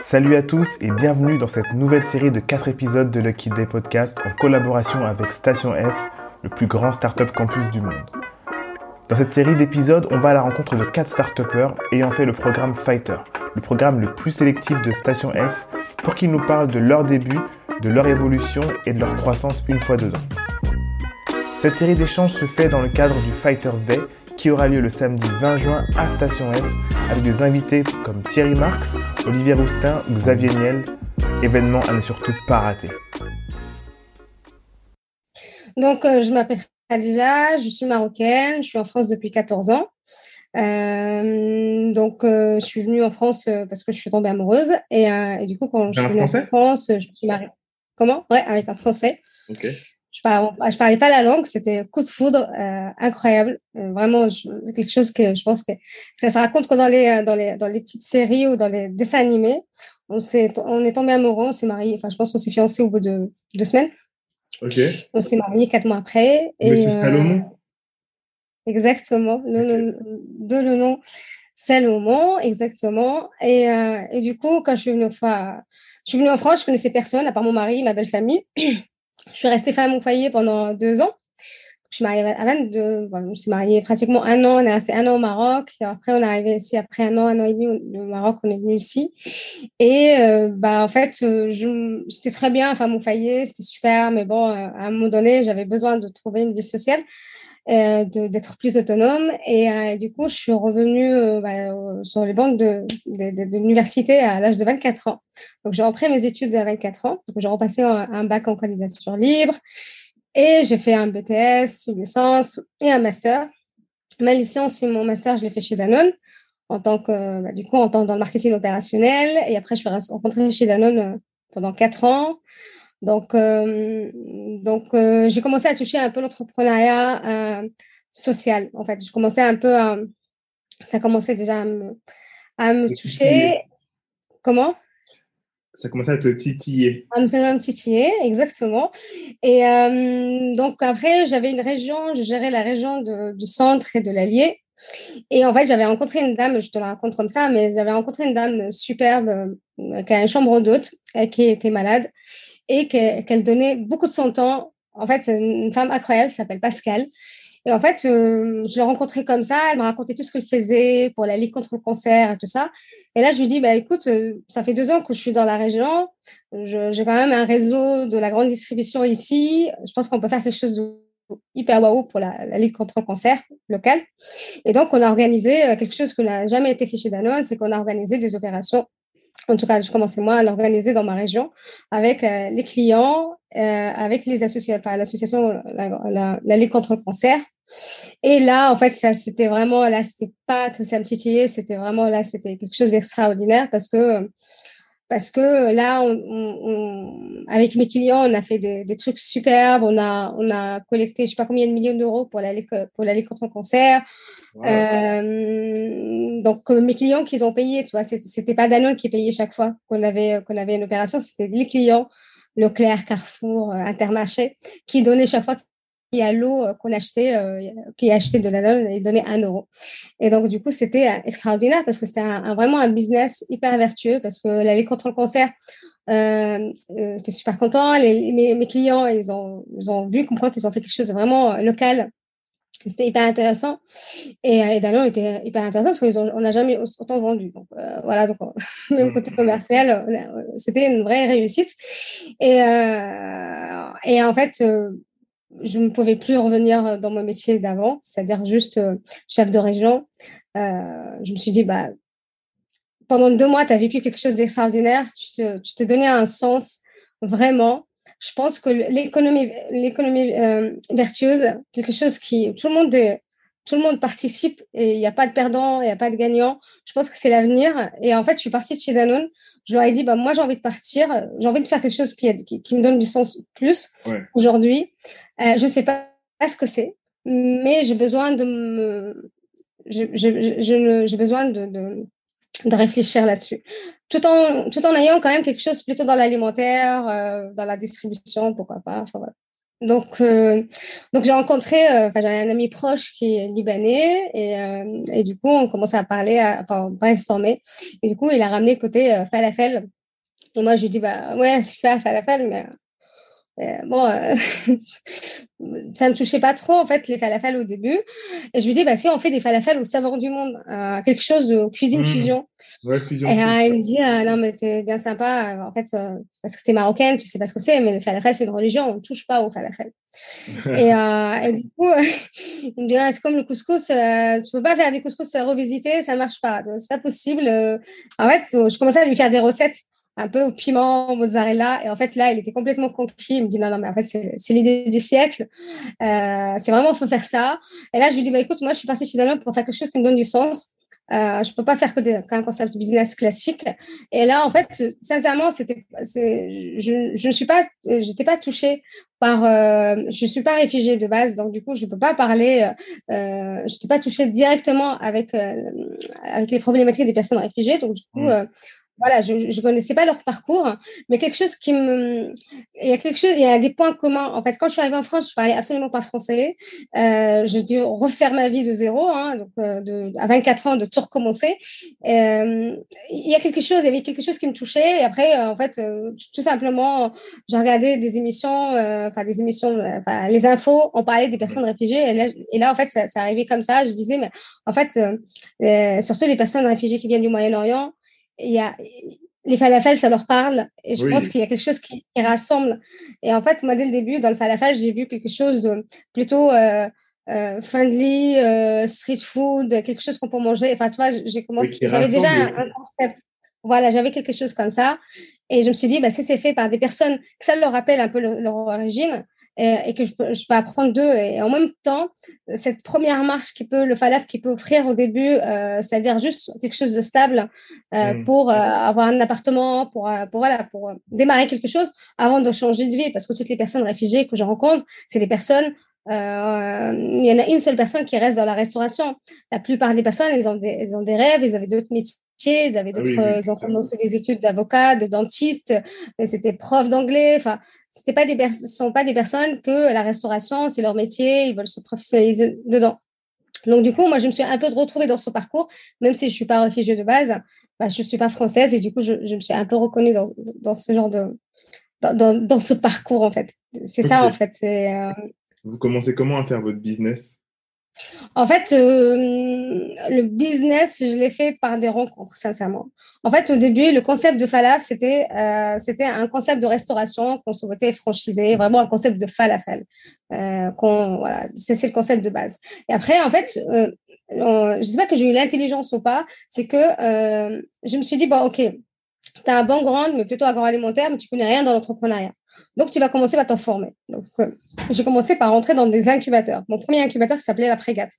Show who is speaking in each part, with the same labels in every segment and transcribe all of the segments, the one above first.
Speaker 1: Salut à tous et bienvenue dans cette nouvelle série de 4 épisodes de Lucky Day Podcast en collaboration avec Station F, le plus grand startup campus du monde. Dans cette série d'épisodes, on va à la rencontre de 4 start ayant fait le programme Fighter, le programme le plus sélectif de Station F, pour qu'ils nous parlent de leur début, de leur évolution et de leur croissance une fois dedans. Cette série d'échanges se fait dans le cadre du Fighters Day qui aura lieu le samedi 20 juin à Station F avec des invités comme Thierry Marx, Olivier Roustin ou Xavier Niel. Événement à ne surtout pas rater.
Speaker 2: Donc, euh, je m'appelle Khadija, je suis marocaine, je suis en France depuis 14 ans. Euh, donc, euh, je suis venue en France parce que je suis tombée amoureuse. Et, du coup, quand je suis venue en France, je me suis mariée. Comment? Ouais, avec un Français. Ok je parlais, parlais pas la langue, c'était coup de foudre euh, incroyable, euh, vraiment quelque chose que je pense que ça se raconte que dans les euh, dans les dans les petites séries ou dans les dessins animés. On s'est on est tombé amoureux, on s'est marié, enfin je pense qu'on s'est fiancé au bout de deux semaines.
Speaker 1: Ok.
Speaker 2: On s'est marié quatre mois après.
Speaker 1: Monsieur Salomon.
Speaker 2: Exactement, le, de le nom Salomon, exactement. Et, et du coup, quand je suis venue, enfin, je suis venue en France, je connaissais personne à part mon mari, ma belle famille. Je suis restée femme au foyer pendant deux ans. Je suis mariée à 22. je me suis mariée pratiquement un an. On est resté un an au Maroc. Et après, on est arrivé ici après un an, un an et demi au Maroc. On est venu ici. Et euh, bah, en fait, euh, c'était très bien, femme au foyer. C'était super. Mais bon, euh, à un moment donné, j'avais besoin de trouver une vie sociale. Euh, d'être plus autonome. Et euh, du coup, je suis revenue euh, bah, sur les bancs de, de, l'université à l'âge de 24 ans. Donc, j'ai repris mes études à 24 ans. Donc, j'ai repassé un, bac en candidature libre. Et j'ai fait un BTS, une licence et un master. Ma licence et mon master, je l'ai fait chez Danone en tant que, bah, du coup, en tant dans le marketing opérationnel. Et après, je suis rencontrée chez Danone pendant quatre ans. Donc, euh, donc euh, j'ai commencé à toucher un peu l'entrepreneuriat euh, social. En fait, je commençais un peu à, ça commençait déjà à me, à me toucher. Comment?
Speaker 1: Ça commençait à te titiller.
Speaker 2: À me, titiller, exactement. Et donc après, j'avais une région, je gérais la région de, du centre et de l'Allier. Et en fait, j'avais rencontré une dame, je te la raconte comme ça, mais j'avais rencontré une dame superbe qui a une chambre d'hôte et qui était malade et qu'elle donnait beaucoup de son temps. En fait, c'est une femme incroyable, s'appelle Pascal. Et en fait, euh, je l'ai rencontrée comme ça, elle m'a raconté tout ce qu'elle faisait pour la Ligue contre le cancer et tout ça. Et là, je lui dis, bah, écoute, euh, ça fait deux ans que je suis dans la région, j'ai quand même un réseau de la grande distribution ici, je pense qu'on peut faire quelque chose de hyper waouh pour la, Ligue contre le cancer locale. Et donc, on a organisé euh, quelque chose qui n'a jamais été fait chez Danone, c'est qu'on a organisé des opérations en tout cas, je commençais moi à l'organiser dans ma région avec euh, les clients, euh, avec les associations, enfin, l'association, la, Ligue contre le cancer. Et là, en fait, ça, c'était vraiment, là, c'était pas que ça me titillait, c'était vraiment, là, c'était quelque chose d'extraordinaire parce que, parce que là, avec mes clients, on a fait des, des, trucs superbes, on a, on a collecté, je sais pas combien de millions d'euros pour la, pour la Ligue contre le cancer. Euh, donc, mes clients qu'ils ont payé, tu vois, c'était pas Danone qui payait chaque fois qu'on avait, qu'on avait une opération, c'était les clients, Leclerc, Carrefour, euh, Intermarché, qui donnaient chaque fois qu'il y a l'eau euh, qu'on achetait, qui achetait de Danone, ils donnaient un euro. Et donc, du coup, c'était extraordinaire parce que c'était vraiment un business hyper vertueux parce que la Ligue contre le cancer, j'étais super content. Les, mes, mes, clients, ils ont, ils ont vu, comprendre qu'ils ont fait quelque chose de vraiment local c'était hyper intéressant. Et, et Danone était hyper intéressant parce qu'on n'a jamais autant vendu. Donc, euh, voilà, donc, même côté commercial, c'était une vraie réussite. Et, euh, et en fait, euh, je ne pouvais plus revenir dans mon métier d'avant, c'est-à-dire juste chef de région. je me suis dit, bah, pendant deux mois, tu as vécu quelque chose d'extraordinaire, tu te, tu te donnais un sens vraiment je pense que l'économie, l'économie euh, vertueuse, quelque chose qui tout le monde tout le monde participe et il n'y a pas de perdant, il n'y a pas de gagnant. Je pense que c'est l'avenir. Et en fait, je suis partie de chez Danone. Je leur ai dit, bah, moi, j'ai envie de partir. J'ai envie de faire quelque chose qui, qui, me donne du sens plus aujourd'hui. Euh, je ne sais pas ce que c'est, mais j'ai besoin de me, j'ai besoin de, de réfléchir là-dessus. Tout en, tout en ayant quand même quelque chose plutôt dans l'alimentaire, euh, dans la distribution, pourquoi pas. Donc, euh, donc j'ai rencontré, euh, j'avais un ami proche qui est libanais et, euh, et du coup, on commençait à parler, à, enfin, brainstormer. Et du coup, il a ramené côté falafel. Et moi, je lui dis, bah ouais, super, falafel, mais bon, euh, ça me touchait pas trop en fait les falafels au début. Et je lui dis bah si on fait des falafels au saveur du monde, euh, quelque chose de cuisine mmh. fusion.
Speaker 1: Ouais, fusion.
Speaker 2: Et il me dit non mais t'es bien sympa en fait parce que c'est marocaine, tu sais pas ce que c'est, mais le falafel c'est une religion, on touche pas au falafel. et, et, du coup il me dit c'est comme le couscous, tu peux pas faire du couscous revisité, ça marche pas, c'est pas possible. en fait je commençais à lui faire des recettes un peu au piment, au mozzarella. Et en fait, là, il était complètement conquis. Il me dit non, non, mais en fait, c'est l'idée du siècle. Euh, c'est vraiment, il faut faire ça. Et là, je lui dis, bah, écoute, moi, je suis partie chez Danone pour faire quelque chose qui me donne du sens. Euh, je peux pas faire que des, qu'un concept business classique. Et là, en fait, sincèrement, c'était, je, je ne suis pas, j'étais pas touchée par, euh, je suis pas réfugiée de base, donc du coup, je peux pas parler, euh, je n'étais pas touchée directement avec, euh, avec les problématiques des personnes réfugiées. Donc du coup, euh, voilà, je ne connaissais pas leur parcours, mais quelque chose qui me. Il y a quelque chose, il y a des points communs. En fait, quand je suis arrivée en France, je parlais absolument pas français. Euh, je dû refaire ma vie de zéro, hein, donc euh, à 24 ans, de tout recommencer. Euh, il y a quelque chose, il y avait quelque chose qui me touchait. Après, euh, en fait, tout simplement, j'ai regardé des émissions, enfin, des émissions, enfin, les infos, on parlait des personnes réfugiées. Et là, et là en fait, ça, ça arrivait comme ça. Je disais, mais en fait, surtout les personnes réfugiées qui viennent du Moyen-Orient, il y a les falafels, ça leur parle. Et je pense qu'il y a quelque chose qui, rassemble. Et en fait, moi, dès le début, dans le falafel, j'ai vu quelque chose de plutôt euh, euh, friendly, euh, street food, quelque chose qu'on peut manger. Enfin, tu vois, j'ai commencé. j'avais déjà un, concept. Voilà, j'avais quelque chose comme ça. Et je me suis dit, bah, si c'est fait par des personnes que ça leur rappelle un peu leur origine, et, que je peux, je peux apprendre d'eux. Et en même temps, cette première marche qui peut, le falaf qui peut offrir au début, euh, c'est-à-dire juste quelque chose de stable euh, mmh. pour euh, avoir un appartement, pour, pour, voilà, pour démarrer quelque chose avant de changer de vie. Parce que toutes les personnes réfugiées que je rencontre, c'est des personnes il y en a une seule personne qui reste dans la restauration. La plupart des personnes, ils ont des, ont des rêves, ils avaient d'autres métiers, ils avaient ah d'autres, ils ont commencé des études d'avocat, de dentiste, c'était prof d'anglais. Enfin, c'était pas des sont pas des personnes que la restauration, c'est leur métier, ils veulent se professionnaliser dedans. Donc, du coup, moi, je me suis un peu retrouvée dans ce parcours, même si je suis pas réfugiée de base, bah, je suis pas française et du coup, je, je me suis un peu reconnue dans, dans ce genre de, dans, dans, ce parcours, en fait. C'est ça, en fait. Euh...
Speaker 1: Vous commencez comment à faire votre business?
Speaker 2: En fait, euh, le business, je l'ai fait par des rencontres, sincèrement. En fait, au début, le concept de falaf, c'était euh, c'était un concept de restauration qu'on souhaitait franchiser, vraiment un concept de falafel. Euh, voilà, c'est le concept de base. Et après, en fait, euh, je ne sais pas que j'ai eu l'intelligence ou pas, c'est que je me suis dit, bon, ok, tu as un bon grand, mais plutôt agroalimentaire, mais tu connais rien dans l'entrepreneuriat. Donc, tu vas commencer par t'en former. Donc, euh, j'ai commencé par rentrer dans des incubateurs. Mon premier incubateur qui s'appelait La Frégate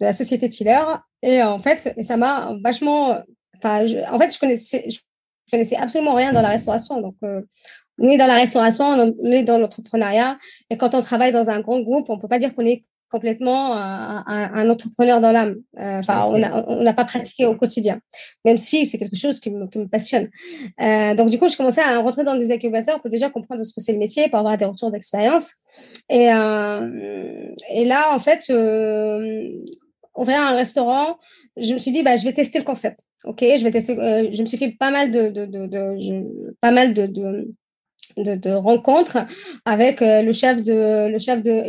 Speaker 2: de la société Tiller. Et en fait, ça m'a vachement. En fait, je connaissais, je connaissais absolument rien dans la restauration. Donc, euh, ni dans la restauration, ni dans l'entrepreneuriat. Et quand on travaille dans un grand groupe, on ne peut pas dire qu'on est complètement un, entrepreneur dans l'âme. Euh, enfin, on n'a pas pratiqué au quotidien, même si c'est quelque chose qui me, qui me passionne. Euh, donc, du coup, je commençais à rentrer dans des incubateurs pour déjà comprendre ce que c'est le métier, pour avoir des retours d'expérience. Et, euh, et là, en fait, ouvrir un restaurant, je me suis dit, bah, je vais tester le concept. Ok, je vais tester. je me suis fait pas mal de, de, de, de pas mal de, de, de rencontres avec euh, le chef de le chef de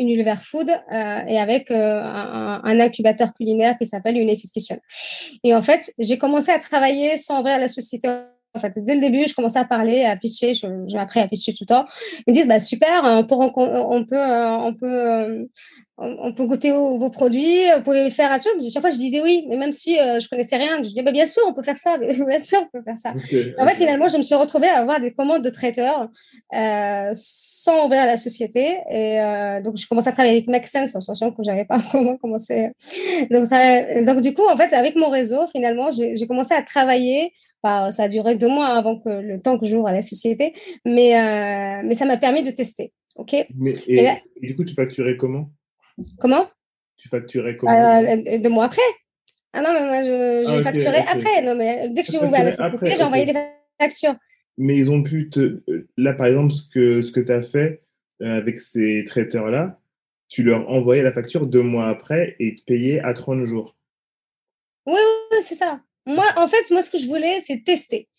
Speaker 2: Food euh, et avec euh, un, un, incubateur culinaire qui s'appelle United Kitchen. Et en fait, j'ai commencé à travailler sans ouvrir la société en fait, dès le début, je commençais à parler, à pitcher, j'ai appris à pitcher tout le temps. Ils me disent, bah, super, on peut, on peut, on peut, on peut goûter vos produits, vous pouvez faire un truc. Chaque fois, je disais oui, mais même si euh, je connaissais rien, je disais bah, bien sûr, on peut faire ça, bien sûr, on peut faire ça. en fait, finalement, je me suis retrouvée à avoir des commandes de traiteurs euh, sans ouvrir la société. Et euh, donc, je commençais à travailler avec Make Sense en sachant que j'avais pas comment commencer. Donc, donc, du coup, en fait, avec mon réseau, finalement, j'ai commencé à travailler. Ça a duré deux mois avant que le temps que j'ouvre la société, mais, euh, mais ça m'a permis de tester. OK?
Speaker 1: Mais, et, et du coup, tu facturais comment?
Speaker 2: Comment?
Speaker 1: Tu facturais comment?
Speaker 2: Euh, Deux mois après? Ah non, mais moi, je, je ah, facturais après. Non, mais dès que j'ai ouvert la société, j'ai envoyé des factures.
Speaker 1: Mais ils ont pu te. Là, par exemple, ce que, ce que tu as fait, avec ces traiteurs-là, tu leur envoyais la facture deux mois après et payais à 30 jours.
Speaker 2: Oui, oui, c'est ça. Moi, en fait, moi, ce que je voulais, c'est tester.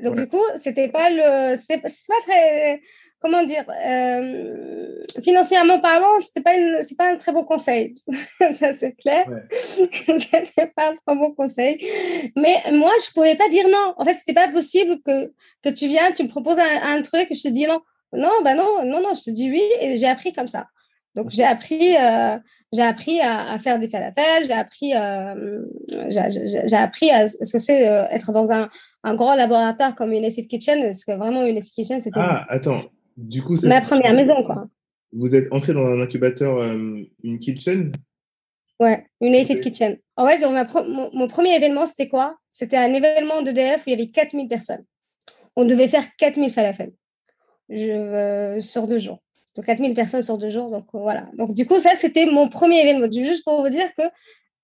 Speaker 2: Donc, du coup, c'était pas le. C'était pas très. Comment dire euh, Financièrement parlant, c'était pas, une, c'est pas un très bon conseil. ça, c'est clair. c'était pas un très bon conseil. Mais moi, je pouvais pas dire non. En fait, c'était pas possible que, que tu viens, tu me proposes un, un truc, je te dis non. Non, bah non, non, non, je te dis oui. Et j'ai appris comme ça. Donc, j'ai appris, euh, j'ai appris à, faire des falafels, j'ai appris, euh, j'ai appris à ce que c'est euh, être dans un, un, grand laboratoire comme une Acid Kitchen. Parce que vraiment, une Acid Kitchen, c'était.
Speaker 1: Ah, attends. Du coup,
Speaker 2: ma première maison, quoi.
Speaker 1: Vous êtes entré dans un incubateur, une kitchen?
Speaker 2: Ouais, une Acid Kitchen. En fait, mon, mon, premier événement, c'était quoi? C'était un événement d'EDF où il y avait 4000 personnes. On devait faire 4000 falafels je, sur deux jours. Donc 4000 personnes sur deux jours. Donc euh, voilà. Donc du coup, ça, c'était mon premier événement. Juste pour vous dire que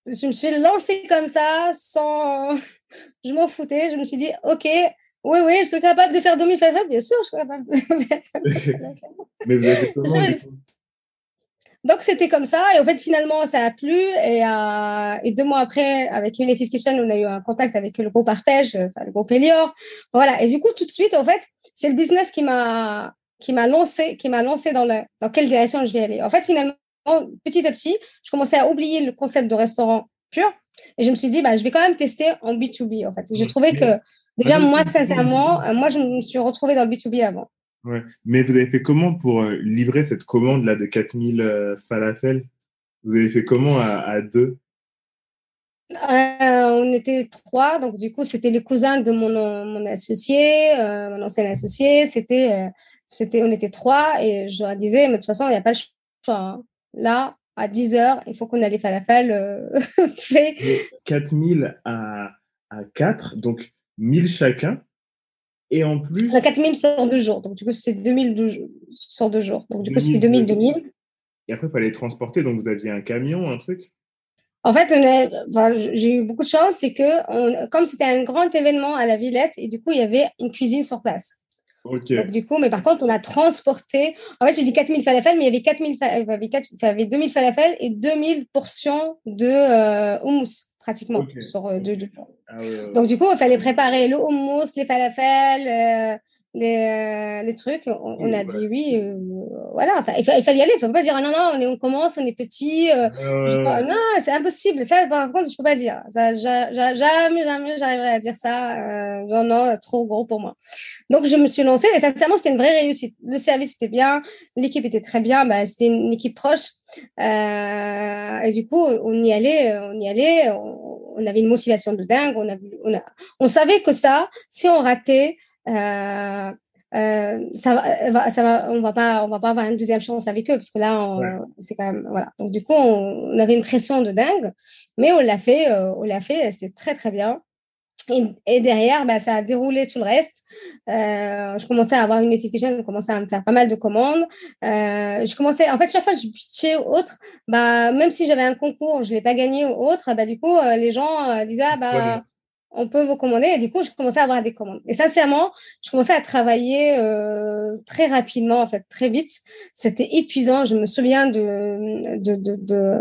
Speaker 2: je me suis lancée comme ça, sans. je m'en foutais. Je me suis dit, OK, oui, oui, je suis capable de faire 2000 falafels. Bien sûr, je suis capable de faire
Speaker 1: Mais vous avez comment
Speaker 2: donc, c'était comme ça. Et en fait, finalement, ça a plu. Et, euh, et deux mois après, avec Ulysses Kitchen, on a eu un contact avec le groupe Arpège, enfin, le groupe Elior. Voilà. Et du coup, tout de suite, en fait, c'est le business qui m'a qui m'a lancé, qui m'a lancé dans, le, dans quelle direction je vais aller. En fait, finalement, petit à petit, je commençais à oublier le concept de restaurant pur et je me suis dit, bah, je vais quand même tester en B2B. En fait, j'ai trouvé que déjà, moi, sincèrement, euh, moi, je me suis retrouvée dans le B2B avant.
Speaker 1: Ouais. Mais vous avez fait comment pour euh, livrer cette commande là de 4000 euh, falafels? Vous avez fait comment à, deux?
Speaker 2: On était trois, donc du coup, c'était les cousins de mon, mon associé, mon ancien associé. C'était c'était, on était trois et je leur disais, mais de toute façon, il n'y a pas le choix. Hein. Là, à 10 heures, il faut qu'on ait les falafels euh, faits.
Speaker 1: 4000 à, à 4, donc 1000 chacun. Et en plus.
Speaker 2: 4000 sur deux jours. Donc, du coup, c'est 2000 sur deux jours. Donc, du coup, c'est 2000, 2000.
Speaker 1: Et après, il fallait transporter. Donc, vous aviez un camion, un truc?
Speaker 2: En fait, j'ai eu beaucoup de chance, c'est que comme c'était un grand événement à la Villette, et du coup, il y avait une cuisine sur place. Donc, du coup, mais par contre, on a transporté. En fait, j'ai dit 4000 falafels, mais il y avait, 4000 il y avait, 2000 falafels et 2000 portions de euh, houmous, pratiquement. Sur, euh, ah Donc, du coup, il fallait préparer le houmous, les falafels, euh, les, les trucs. On, a dit oui, voilà, enfin, il, fallait y aller. Il ne faut pas dire non, non, on, est, on commence, on est petit. non, c'est impossible. Ça, par contre, je ne peux pas dire. Ça, jamais, jamais j'arriverai à dire ça. non, non, trop gros pour moi. Donc, je me suis lancée et sincèrement, c'était une vraie réussite. Le service était bien, l'équipe était très bien, bah, c'était une équipe proche. et du coup, on y allait, on y allait, on, avait une motivation de dingue. On, a, on, a, on savait que ça, si on ratait, euh, euh, ça va, ça va, on va pas, on va pas avoir une deuxième chance avec eux parce que là, c'est quand même voilà. Donc du coup, on, avait une pression de dingue, mais on l'a fait, euh, on l'a fait, c'était très très bien. Et, derrière, bah, ça a déroulé tout le reste. je commençais à avoir une étiquette, je commençais à me faire pas mal de commandes. je commençais, en fait, chaque fois que je pitchais autre, bah, même si j'avais un concours, je l'ai pas gagné ou autre, bah, du coup, les gens disaient, ah, bah, on peut vous commander. Et du coup, je commençais à avoir des commandes. Et sincèrement, je commençais à travailler euh, très rapidement, en fait, très vite. C'était épuisant. Je me souviens de, de, de,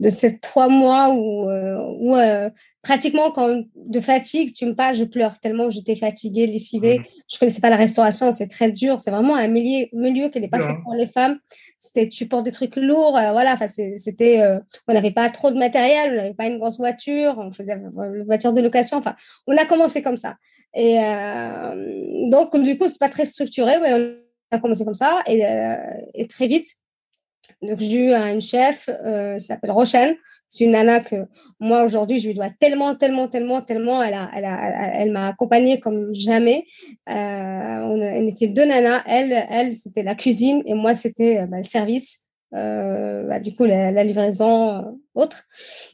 Speaker 2: de, ces trois mois où, euh, où euh, pratiquement, quand de fatigue, tu me parles, je pleure tellement j'étais fatiguée, lessivée. Mmh. Je connaissais pas la restauration, c'est très dur. C'est vraiment un milieu, milieu qui n'est pas fait pour les femmes c'était tu portes des trucs lourds euh, voilà enfin c'était euh, on n'avait pas trop de matériel on n'avait pas une grosse voiture on faisait une voiture de location enfin on a commencé comme ça. Et euh, donc du coup c'est pas très structuré mais on a commencé comme ça et, et très vite donc j'ai eu une chef s'appelle Rochelle c'est une nana que moi aujourd'hui je lui dois tellement, tellement, tellement, tellement. Elle a, elle a, elle m'a accompagnée comme jamais. Euh, on, elle était deux nanas. Elle, elle c'était la cuisine et moi c'était euh, bah, le service. Euh, bah, du coup la, livraison autre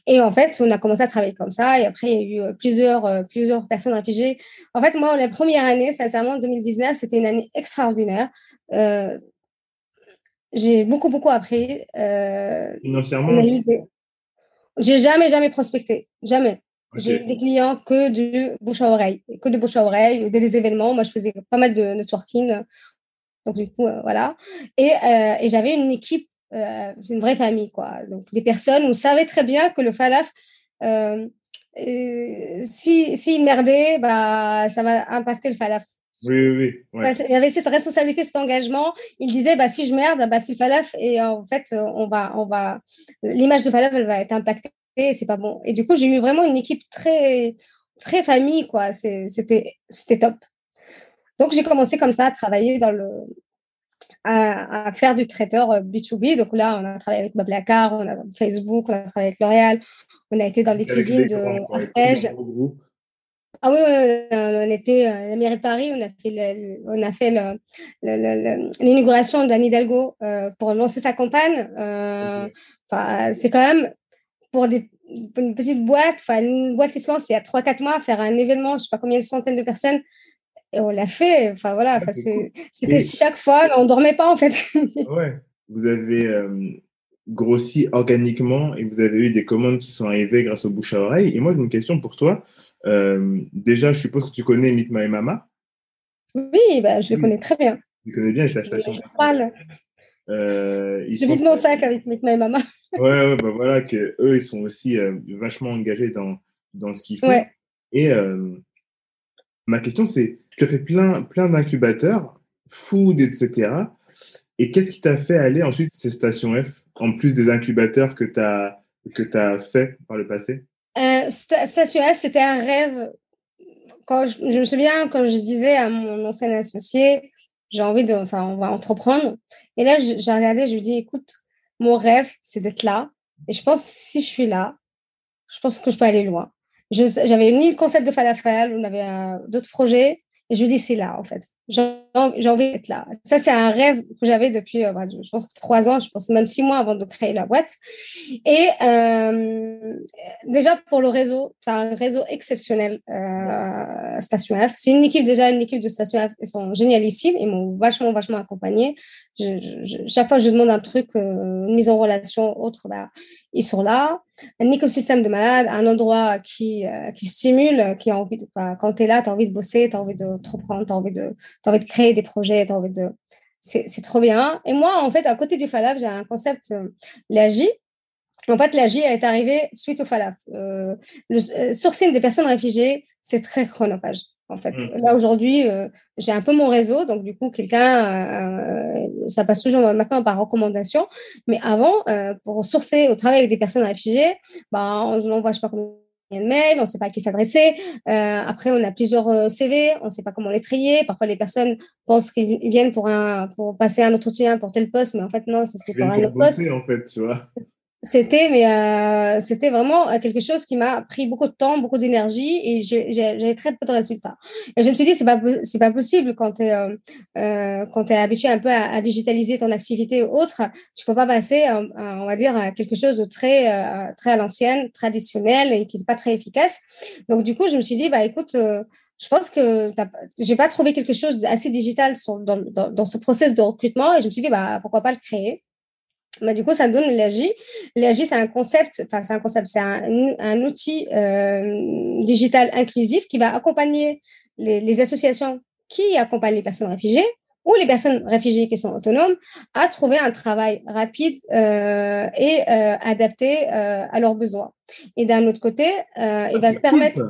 Speaker 2: et en fait on a commencé à travailler comme ça et après il y a eu plusieurs plusieurs personnes réfugiées en fait moi la première année sincèrement 2019 c'était une année extraordinaire j'ai beaucoup beaucoup appris
Speaker 1: financièrement
Speaker 2: j'ai jamais, jamais prospecté. Jamais. J'ai des clients que du bouche à oreille, que de bouche à oreille, des événements. Moi, je faisais pas mal de networking Donc, du coup, voilà. Et, et j'avais une équipe, c'est une vraie famille, quoi. Donc, des personnes, on savait très bien que le falaf, si, si merdait, bah, ça va impacter le falaf.
Speaker 1: Oui, oui, oui.
Speaker 2: il y avait cette responsabilité, cet engagement. Il disait, bah, si je merde, bah, le falaf, et en fait, on va, on va, l'image de falaf, elle va être impactée, c'est pas bon. Et du coup, j'ai eu vraiment une équipe très, très famille, quoi. C'était, c'était top. Donc, j'ai commencé comme ça à travailler dans le, à, faire du traiteur B2B. Euh, Donc là, on a travaillé avec Blablacar, on a Facebook, on a travaillé avec L'Oréal, on a été dans les cuisines de Arpège. Ah oui, on était à la mairie de Paris, on a fait, on a fait l'inauguration de la Hidalgo euh, pour lancer sa campagne. Euh, c'est quand même pour, des, une petite boîte, une boîte qui se lance il y a 3-4 mois, faire un événement, je ne sais pas combien de centaines de personnes, et on l'a fait. Enfin voilà, c'était chaque fois, on dormait pas en fait.
Speaker 1: ouais. Vous avez euh, grossi organiquement et vous avez eu des commandes qui sont arrivées grâce au bouche à oreille. Et moi, j'ai une question pour toi. Euh, déjà, je suppose que tu connais Meet My Mama.
Speaker 2: Oui, bah, je le connais très bien.
Speaker 1: Tu connais bien, c'est la station.
Speaker 2: Euh, je vide mon sac avec Meet My Mama.
Speaker 1: ouais, ouais bah voilà, que eux, ils sont aussi euh, vachement engagés dans, dans ce qu'ils font. Ouais. Et ma question, c'est tu as fait plein, plein d'incubateurs, food, etc. Et qu'est-ce qui t'a fait aller ensuite ces stations F, en plus des incubateurs que tu as, que fait par le passé?
Speaker 2: Euh, Station F, c'était un rêve. Quand je, me souviens, quand je disais à mon ancien associé, j'ai envie de, enfin, on va entreprendre. Et là, j'ai regardé, je lui dis, écoute, mon rêve, c'est d'être là. Et je pense, si je suis là, je pense que je peux aller loin. J'avais ni le concept de falafel, on avait euh, d'autres projets. Et je me dis, c'est là, en fait. J'ai envie d'être là. Ça, c'est un rêve que j'avais depuis, euh, bah, je pense, trois ans, je pense même six mois avant de créer la boîte. Et euh, déjà, pour le réseau, c'est un réseau exceptionnel, euh, Station F. C'est une équipe, déjà, une équipe de Station F. Ils sont génialissimes. Ils m'ont vachement, vachement accompagné. chaque fois que je demande un truc, une mise en relation, autre, bah, ils sont là. Un écosystème de malade, un endroit qui, qui stimule, qui a envie de, bah, quand tu es là, tu as envie de bosser, tu as envie de reprendre, tu as envie de envie de créer des projets, tu envie de. C'est trop bien. Et moi, en fait, à côté du Falaf, j'ai un concept, euh, l'AGI. En fait, l'AGI est arrivé suite au Falaf. Euh, le euh, sourcing des personnes réfugiées, c'est très chronophage. En fait, mmh. là aujourd'hui, j'ai un peu mon réseau, donc du coup, quelqu'un, ça passe toujours maintenant par recommandation. Mais avant, pour sourcer au travail avec des personnes réfugiées, bah, on n'envoie pas combien mail, on ne sait pas à qui s'adresser. Euh, après, on a plusieurs euh, CV, on ne sait pas comment les trier. Parfois, les personnes pensent qu'ils viennent pour, un, pour passer un entretien pour tel poste, mais en fait, non, c'est pour un autre poste.
Speaker 1: en fait, tu vois.
Speaker 2: C'était, mais euh, c'était vraiment quelque chose qui m'a pris beaucoup de temps, beaucoup d'énergie et j'avais très peu de résultats. Et je me suis dit, c'est pas, c'est pas possible quand tu euh, euh, quand es habitué un peu à, digitaliser ton activité ou autre, tu peux pas passer, on va dire, à quelque chose de très, très à l'ancienne, traditionnel et qui n'est pas très efficace. Donc, du coup, je me suis dit, bah, écoute, je pense que j'ai pas trouvé quelque chose d'assez digital dans, dans, dans, ce process de recrutement et je me suis dit, bah, pourquoi pas le créer bah, du coup, ça donne l'AGI. L'AGI, c'est un concept, enfin, c'est un concept, c'est un, un, outil euh, digital inclusif qui va accompagner les, les, associations qui accompagnent les personnes réfugiées ou les personnes réfugiées qui sont autonomes à trouver un travail rapide euh, et euh, adapté euh, à leurs besoins. Et d'un autre côté, il va permettre,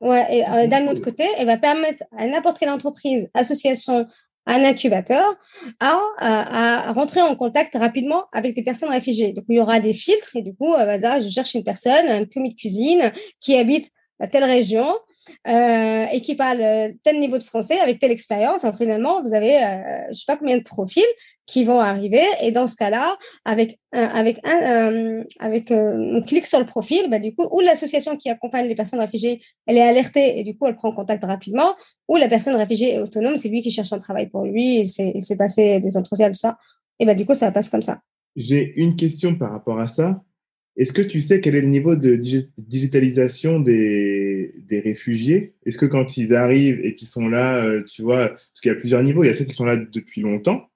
Speaker 2: ouais, et d'un autre côté, il va permettre à n'importe quelle entreprise, association, un incubateur à, à, rentrer en contact rapidement avec des personnes réfugiées. Donc, il y aura des filtres et du coup, euh, bah, je cherche une personne, un commis de cuisine qui habite à telle région euh, et qui parle euh, tel niveau de français avec telle expérience. finalement, vous avez, je ne sais pas combien de profils qui vont arriver. Et dans ce cas-là, avec avec un, euh, avec euh, clic sur le profil, bah, du coup, ou l'association qui accompagne les personnes réfugiées, elle est alertée et du coup, elle prend contact rapidement, ou la personne réfugiée est autonome, c'est lui qui cherche un travail pour lui, il s'est passé des entretiens, tout ça. Et bah, du coup, ça passe comme ça.
Speaker 1: J'ai une question par rapport à ça. Est-ce que tu sais quel est le niveau de digitalisation des, des réfugiés? Est-ce que quand ils arrivent et qu'ils sont là, euh, tu vois, parce qu'il y a plusieurs niveaux, il y a ceux qui sont là depuis longtemps,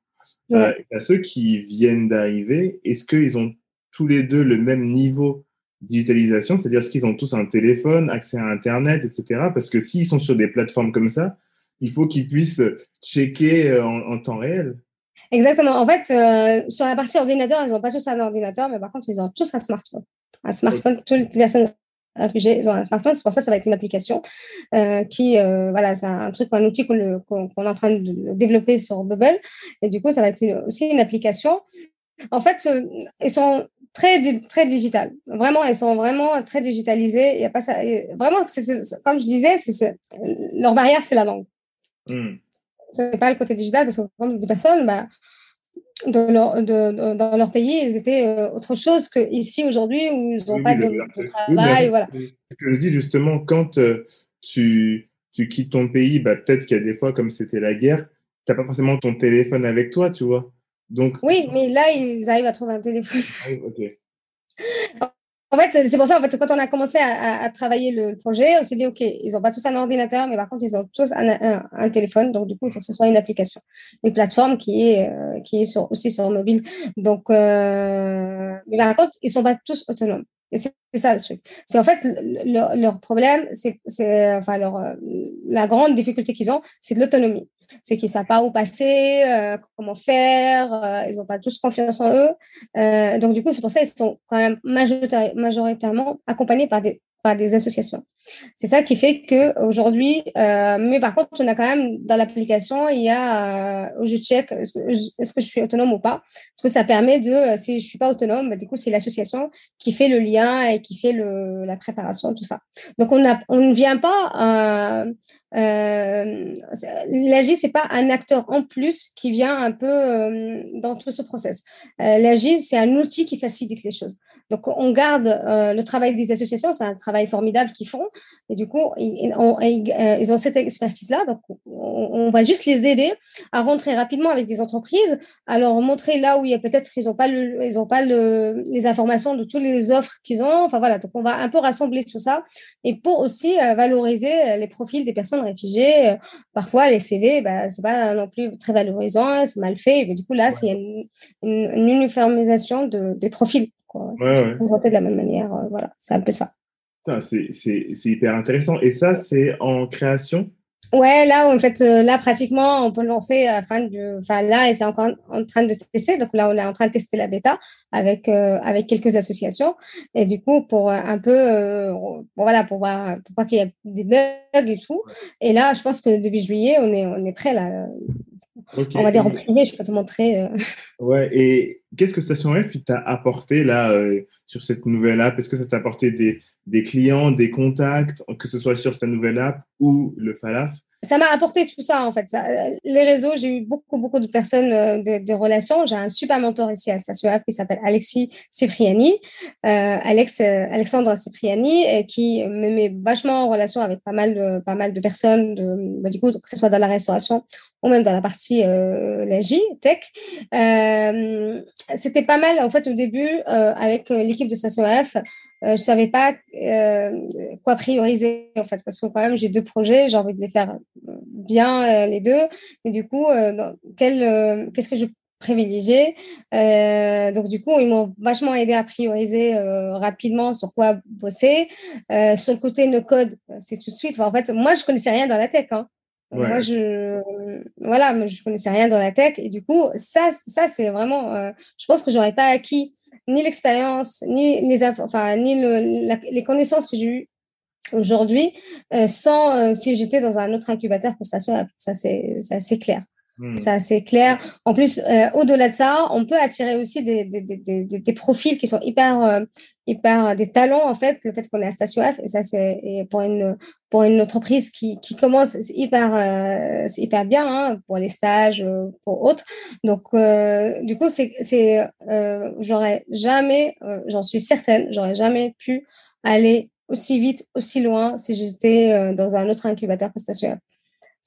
Speaker 1: à euh, ceux qui viennent d'arriver, est-ce qu'ils ont tous les deux le même niveau de digitalisation C'est-à-dire, est-ce qu'ils ont tous un téléphone, accès à Internet, etc. Parce que s'ils sont sur des plateformes comme ça, il faut qu'ils puissent checker euh, en, temps réel.
Speaker 2: Exactement. En fait, euh, sur la partie ordinateur, ils n'ont pas tous un ordinateur, mais par contre, ils ont tous un smartphone. Un smartphone, toutes les personnes réfugiées, ils ont un smartphone. C'est pour ça que ça va être une application euh, qui, euh, voilà, c'est un truc, un outil qu'on est en train de développer sur Bubble. Et du coup, ça va être aussi une application. En fait, ils sont très, très digitales. Vraiment, elles sont vraiment très digitalisées. Il y a pas ça. Vraiment, comme je disais, leur barrière, c'est la langue. Hmm c'est pas le côté digital parce que comme des personnes, bah, de leur, de, dans leur pays, ils étaient euh, autre chose qu'ici aujourd'hui où ils n'ont pas de, travail. voilà.
Speaker 1: Ce que je dis justement, quand euh, tu, tu quittes ton pays, bah, peut-être qu'il y a des fois, comme c'était la guerre, tu n'as pas forcément ton téléphone avec toi, tu vois. Donc,
Speaker 2: oui, mais là, ils arrivent à trouver un téléphone. Ah, en fait, c'est pour ça, en fait, quand on a commencé à, travailler le projet, on s'est dit, OK, ils n'ont pas tous un ordinateur, mais par contre, ils ont tous un, téléphone. Donc, du coup, il faut que ce soit une application, une plateforme qui est, euh, qui est sur, aussi sur mobile. Donc, euh, mais par contre, ils ne sont pas tous autonomes. C'est ça le truc. C'est en fait leur, problème, c'est enfin leur, euh, la grande difficulté qu'ils ont, c'est de l'autonomie. C'est qu'ils savent pas où passer, euh, comment faire, euh, ils n'ont pas tous confiance en eux. donc du coup, c'est pour ça qu'ils sont quand même majoritairement accompagnés par des, par des associations. C'est ça qui fait que aujourd'hui, euh, mais par contre, on a quand même dans l'application, il y a euh, je check est-ce que, je suis autonome ou pas? Parce que ça permet de, euh, si je suis pas autonome, bah, du coup, c'est l'association qui fait le lien et qui fait le, la préparation, tout ça. Donc, on, a, on ne vient pas. Euh, euh, L'AGI, c'est pas un acteur en plus qui vient un peu euh, dans tout ce process. Euh, L'AGI, c'est un outil qui facilite les choses. Donc, on garde euh, le travail des associations, c'est un travail formidable qu'ils font. Et du coup, ils, euh, ils ont cette expertise-là. Donc, on, va juste les aider à rentrer rapidement avec des entreprises, à leur montrer là où il y a peut-être ils n'ont pas, le, ils ont pas le, les informations de toutes les offres qu'ils ont. Enfin, voilà. Donc, on va un peu rassembler tout ça. Et pour aussi euh, valoriser les profils des personnes réfugiées. parfois, les CV, bah, c'est pas non plus très valorisant, c'est mal fait. Mais du coup, là, c'est une, une, uniformisation de, des profils quoi. Ouais, de la même manière. Euh, voilà, c'est un peu ça.
Speaker 1: C'est hyper intéressant. Et ça, c'est en création?
Speaker 2: Ouais, là, en fait, euh, là, pratiquement, on peut lancer à fin de. Enfin, là, et c'est encore en train de tester. Donc là, on est en train de tester la bêta avec, euh, avec quelques associations. Et du coup, pour un peu. voilà, pour voir, pour pas qu'il y ait des bugs et tout. Et là, je pense que début juillet, on est, on est prêt là. On va dire en privé, je peux te montrer. Euh.
Speaker 1: Ouais, et qu'est-ce que Station F t'a apporté là euh, sur cette nouvelle app? Est-ce que ça t'a apporté des, des, clients, des contacts, que ce soit sur sa nouvelle app ou le Falaf?
Speaker 2: Ça m'a apporté tout ça en fait. les réseaux, j'ai eu beaucoup beaucoup de personnes, euh, des relations. J'ai un super mentor ici à F qui s'appelle Alexis Cipriani, euh, Alex, euh, Alexandre Cipriani, qui me met vachement en relation avec pas mal de pas mal de personnes, de, bah, du coup que ce soit dans la restauration ou même dans la partie euh, la J tech. C'était pas mal en fait au début avec l'équipe de euh, je savais pas euh, quoi prioriser en fait parce que quand même j'ai deux projets, j'ai envie de les faire bien euh, les deux, mais du coup quel qu'est-ce que je privilégier donc du coup ils m'ont vachement aidé à prioriser rapidement sur quoi bosser. sur le côté no code, c'est tout de suite. en fait, moi je connaissais rien dans la tech. Hein. Moi, je, voilà, je connaissais rien dans la tech et du coup, ça, ça c'est vraiment, je pense que j'aurais pas acquis ni l'expérience, ni les, enfin, ni les connaissances que j'ai eues aujourd'hui euh, sans euh, si j'étais dans un autre incubateur prestation. Ça, c'est clair. Hmm. C'est assez clair. En plus, euh, au-delà de ça, on peut attirer aussi des, des, des, des profils qui sont hyper, hyper des talents en fait. Le fait qu'on est à Station F, et ça c'est pour une pour une entreprise qui, qui commence, c'est hyper c'est hyper bien hein, pour les stages, pour autres. Donc du coup, c'est c'est j'aurais jamais, j'en suis certaine, j'aurais jamais pu aller aussi vite, aussi loin si j'étais dans un autre incubateur Station F.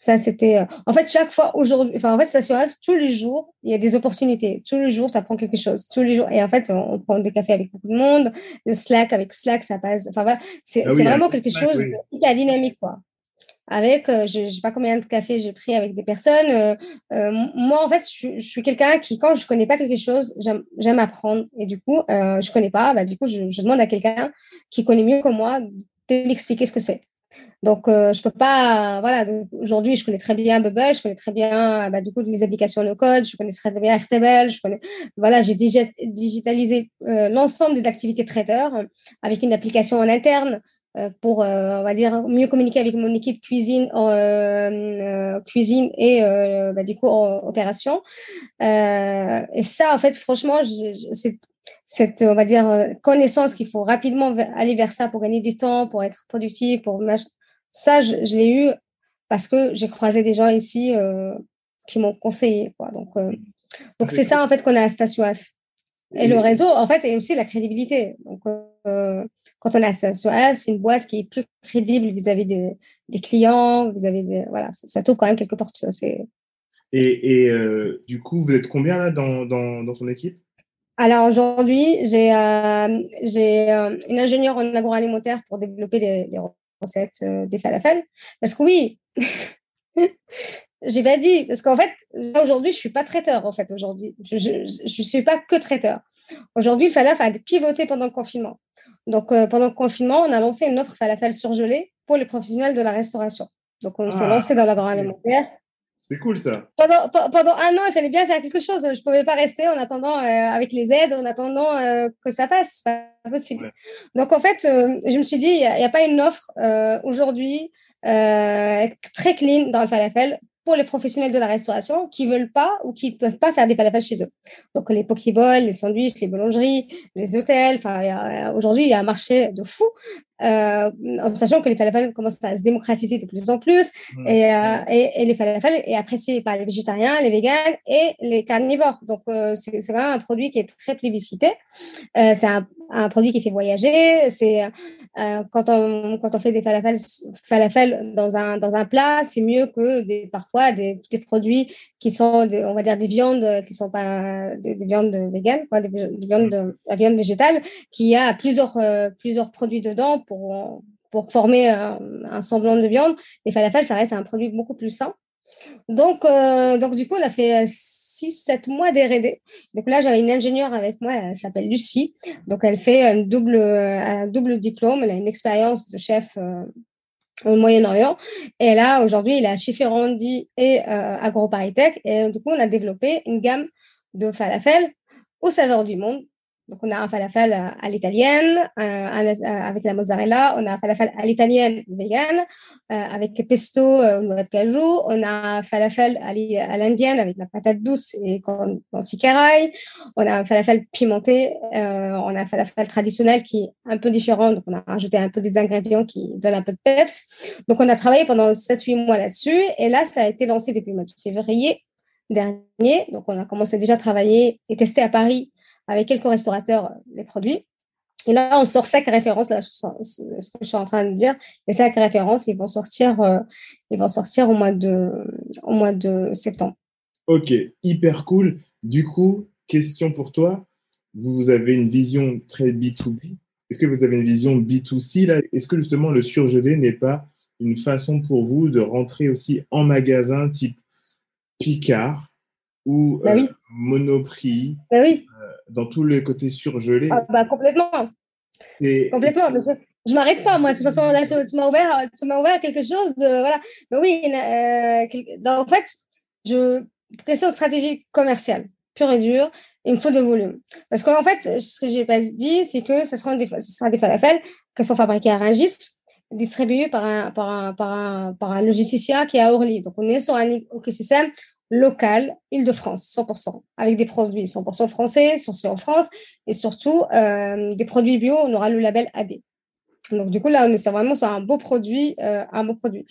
Speaker 2: Ça, c'était. Euh, en fait, chaque fois aujourd'hui, enfin, en fait, ça se rêve tous les jours, il y a des opportunités. Tous les jours, tu apprends quelque chose. Tous les jours. Et en fait, on, prend des cafés avec beaucoup de monde. Le Slack, avec Slack, ça passe. Enfin, voilà. C'est ah vraiment quelque chose de hyper dynamique, quoi. Avec, euh, je ne sais pas combien de cafés j'ai pris avec des personnes. Euh, moi, en fait, je, suis quelqu'un qui, quand je ne connais pas quelque chose, j'aime apprendre. Et du coup, je ne connais pas. Bah, du coup, je, je demande à quelqu'un qui connaît mieux que moi de m'expliquer ce que c'est. Donc, je je peux pas. Voilà, aujourd'hui, je connais très bien Bubble, je connais très bien bah, du coup les applications no code, je connais très bien Airtable, je connais. Voilà, j'ai déjà digitalisé l'ensemble des activités traiteurs avec une application en interne pour, on va dire, mieux communiquer avec mon équipe cuisine, cuisine et bah, du coup opération. et ça, en fait, franchement, c'est cette, on va dire, euh, connaissance qu'il faut rapidement aller vers ça pour gagner du temps, pour être productif, pour ça, je, l'ai eu parce que j'ai croisé des gens ici euh, qui m'ont conseillé. Quoi. Donc, euh, donc c'est ça en fait qu'on a à Station F. Et le réseau, en fait, et aussi la crédibilité. Donc, quand on a Station F, c'est une boîte qui est plus crédible vis-à-vis des, des, clients, vis-à-vis des, voilà, ça, touche quand même quelque portes.
Speaker 1: et, et du coup, vous êtes combien là dans, dans, dans ton équipe?
Speaker 2: Alors aujourd'hui, j'ai euh, euh, une ingénieure en agroalimentaire pour développer des, recettes euh, des falafels. Parce que oui, j'ai pas dit. Parce qu'en fait, aujourd'hui, je suis pas traiteur. En fait, aujourd'hui, je ne suis pas que traiteur. Aujourd'hui, le falafel a pivoté pendant le confinement. Donc pendant le confinement, on a lancé une offre falafel surgelée pour les professionnels de la restauration. Donc on s'est ah, lancé dans l'agroalimentaire.
Speaker 1: C'est cool ça.
Speaker 2: Pendant, pendant, un an, il fallait bien faire quelque chose. Je ne pouvais pas rester en attendant euh, avec les aides, en attendant euh, que ça passe. pas possible. Donc en fait, euh, je me suis dit, il n'y a, pas une offre aujourd'hui très clean dans le falafel pour les professionnels de la restauration qui veulent pas ou qui peuvent pas faire des falafels chez eux. Donc les pokéballs, les sandwichs, les boulangeries, les hôtels. Enfin, aujourd'hui, il y a un marché de fou euh, en sachant que les falafels commencent à se démocratiser de plus en plus et, euh, et, et, les falafels est apprécié par les végétariens, les véganes et les carnivores. Donc euh, c'est vraiment un produit qui est très plébiscité. c'est un, un, produit qui fait voyager. C'est quand on quand on fait des falafels, falafels dans un dans un plat, c'est mieux que des parfois des, des produits qui sont on va dire des viandes qui sont pas des, viandes véganes, quoi, des, viandes de, la viande végétale qui a plusieurs plusieurs produits dedans pour, pour former un, semblant de viande. Les falafels, ça reste un produit beaucoup plus sain. Donc, euh, donc du coup, on a fait 6-7 mois d'R&D. Donc là, j'avais une ingénieure avec moi, elle s'appelle Lucie. Donc, elle fait un double, un double diplôme. Elle a une expérience de chef euh, au Moyen-Orient. Et là, aujourd'hui, il a chez Ferrandi et euh, AgroParisTech. Et du coup, on a développé une gamme de falafel aux saveurs du monde donc, on a un falafel à l'italienne euh, avec la mozzarella. On a un falafel à l'italienne vegan euh, avec pesto euh, noix de cajou. On a un falafel à l'indienne avec la patate douce et l'antiqueraille. On a un falafel pimenté. on a un falafel traditionnel qui est un peu différent. Donc, on a rajouté un peu des ingrédients qui donnent un peu de peps. Donc, on a travaillé pendant 7-8 mois là-dessus. Et là, ça a été lancé depuis le mois de février dernier. Donc, on a commencé déjà à travailler et tester à Paris avec quelques restaurateurs euh, les produits. Et là, on sort cinq références, là, ce que je suis en train de dire. Les cinq références, ils vont sortir, euh, ils vont sortir au mois de, au mois de septembre.
Speaker 1: Ok, hyper cool. Du coup, question pour toi. Vous avez une vision très B2B. Est-ce que vous avez une vision B2C là? Est-ce que justement le surgelé n'est pas une façon pour vous de rentrer aussi en magasin type Picard ou
Speaker 2: bah oui.
Speaker 1: Euh, Monoprix?
Speaker 2: Bah oui
Speaker 1: dans tous les côtés surgelés.
Speaker 2: Ah, bah, complètement. Complètement. je m'arrête pas, moi. De toute façon, là, tu m'as ouvert, tu m'as ouvert quelque chose de. Voilà. Mais oui, euh, en fait, je. Question stratégique commerciale, pure et dure, il me faut de volume. Parce qu'en fait, ce que je n'ai pas dit, c'est que ce sera des, ce sera des falafels qui sont fabriqués à Rungis, distribués par un, par un, par un, par un logicien qui est à Orly. Donc, on est sur un écosystème local Île-de-France, 100%, avec des produits 100% français, censés en France, et surtout euh, des produits bio, on aura le label AB. Donc du coup là, on est vraiment sur un beau produit, euh, un beau produit.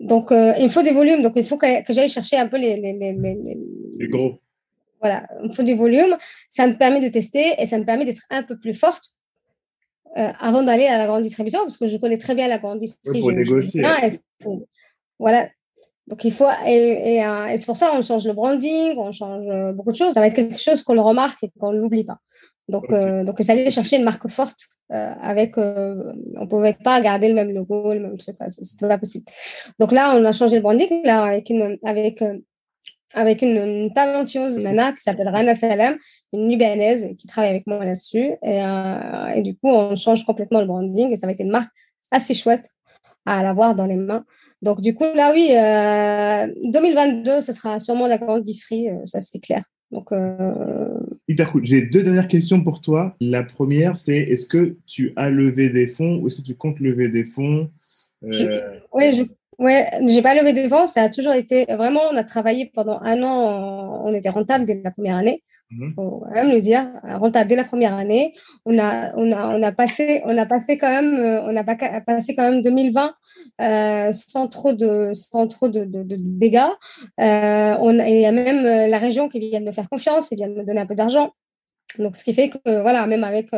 Speaker 2: Donc euh, il faut des volumes, donc il faut que, j'aille chercher un peu les, les, les,
Speaker 1: les, gros.
Speaker 2: Voilà, il faut des volumes. Ça me permet de tester et ça me permet d'être un peu plus forte avant d'aller à la grande distribution, parce que je connais très bien la grande distribution.
Speaker 1: pour négocier.
Speaker 2: voilà, donc, il faut, et, euh, et, c'est pour ça qu'on change le branding, on change euh, beaucoup de choses. Ça va être quelque chose qu'on le remarque et qu'on l'oublie pas. Donc, euh, donc, il fallait chercher une marque forte avec, on ne pouvait pas garder le même logo, le même truc, c'était pas possible. Donc là, on a changé le branding là, avec une, avec, avec une, talentueuse nana qui s'appelle Rana Salem, une libanaise qui travaille avec moi là-dessus. Et, et, du coup, on change complètement le branding et ça va être une marque assez chouette à l'avoir dans les mains. Donc, du coup, là, oui, 2022, ce sera sûrement la grande disserie, ça c'est clair. Donc,
Speaker 1: Hyper cool. J'ai deux dernières questions pour toi. La première, c'est est-ce que tu as levé des fonds ou est-ce que tu comptes lever des fonds
Speaker 2: Oui, je Ouais, j'ai pas levé de fonds. Ça a toujours été vraiment. On a travaillé pendant un an. On était rentable dès la première année. Il mhm. faut quand même le dire, rentable dès la première année. On a, on a, on a passé, on a passé quand même, euh, on a passé quand même 2020 euh, sans trop de, sans trop de, dégâts. Euh, il y a même euh, la région qui vient de me faire confiance et vient de me donner un peu d'argent. Donc, ce qui fait que voilà, même avec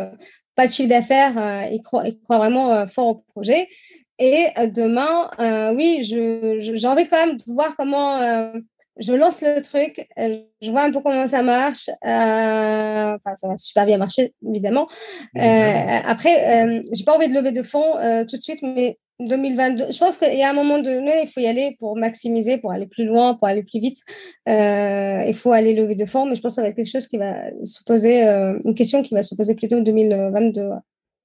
Speaker 2: pas de chiffre d'affaires, ils croient, ils croient vraiment fort au projet. Et demain, oui, j'ai envie quand même de voir comment je lance le truc, je vois un peu comment ça marche. enfin, ça va super bien marcher, évidemment. après, j'ai pas envie de lever de fonds tout de suite, mais 2022, je pense qu'il y a un moment donné, il faut y aller pour maximiser, pour aller plus loin, pour aller plus vite. il faut aller lever de fonds, mais je pense que ça va être quelque chose qui va se poser, une question qui va se poser plutôt en 2022.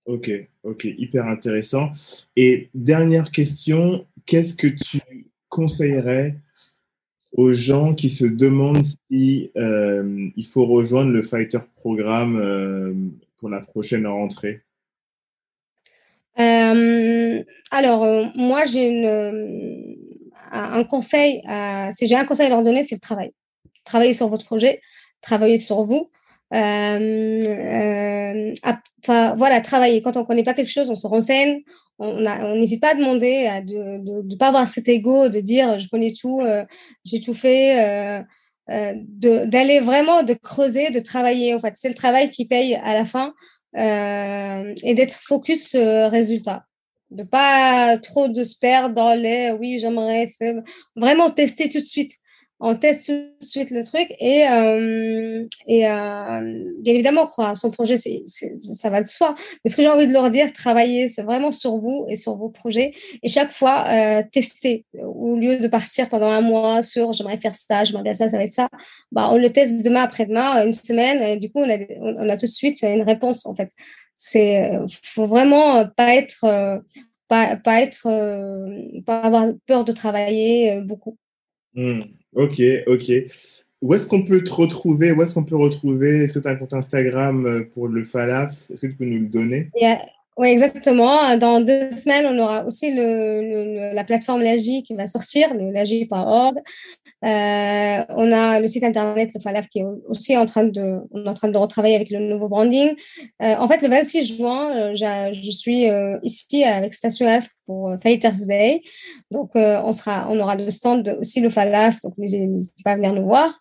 Speaker 1: Ok, ok, hyper intéressant. Et dernière question, qu'est-ce que tu conseillerais aux gens qui se demandent si euh, il faut rejoindre le Fighter Programme euh, pour la prochaine rentrée
Speaker 2: euh, Alors, moi, j'ai un conseil, si j'ai un conseil à leur donner, c'est le travail. Travailler sur votre projet, travailler sur vous. Euh, euh, enfin, voilà, travailler. Quand on connaît pas quelque chose, on se renseigne. On n'hésite pas à demander, à de ne pas avoir cet ego, de dire je connais tout, euh, j'ai tout fait, d'aller vraiment, de creuser, de travailler. En fait, c'est le travail qui paye à la fin et d'être focus résultat de pas trop de se perdre dans les oui j'aimerais vraiment tester tout de suite on teste tout de suite le truc et, euh, et euh, bien évidemment, croire son projet, c'est, ça va de soi. Mais ce que j'ai envie de leur dire, travailler c'est vraiment sur vous et sur vos projets et chaque fois euh, tester. Au lieu de partir pendant un mois sur j'aimerais faire ça, j'aimerais bien ça, ça va être ça, bah, on le teste demain après-demain, une semaine et du coup, on a, on a tout de suite une réponse en fait. Faut vraiment pas être pas, pas être pas avoir peur de travailler beaucoup.
Speaker 1: Mmh. Ok, ok. Où est-ce qu'on peut te retrouver? Où est-ce qu'on peut retrouver? Est-ce que tu as un compte Instagram euh, pour le Falaf? Est-ce que tu peux nous le donner?
Speaker 2: Oui, exactement. Dans deux semaines, on aura aussi la plateforme Lagi qui va sortir, le lagi.org. Euh, on a le site internet le Falaf qui est aussi en train de, on est en train de retravailler avec le nouveau branding. Euh, en fait, le 26 juin, je suis ici avec Station F pour Fighters Day. Donc, on sera, on aura le stand aussi le Falaf. Donc, n'hésitez pas à venir nous voir,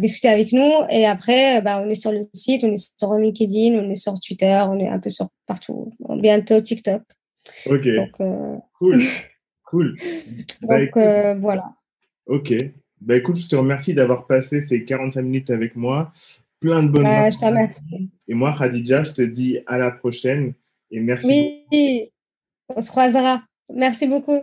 Speaker 2: discuter avec nous. Et après, bah, on est sur le site, on est sur LinkedIn, on est sur Twitter, on est un peu sur partout. Bientôt TikTok.
Speaker 1: Ok. cool. cool.
Speaker 2: Donc, voilà.
Speaker 1: Ok. Bah écoute, je te remercie d'avoir passé ces 45 minutes avec moi. Plein de bonnes bah,
Speaker 2: Je te remercie.
Speaker 1: Et moi, Khadija, je te dis à la prochaine et merci.
Speaker 2: Oui, on se croisera. Merci beaucoup.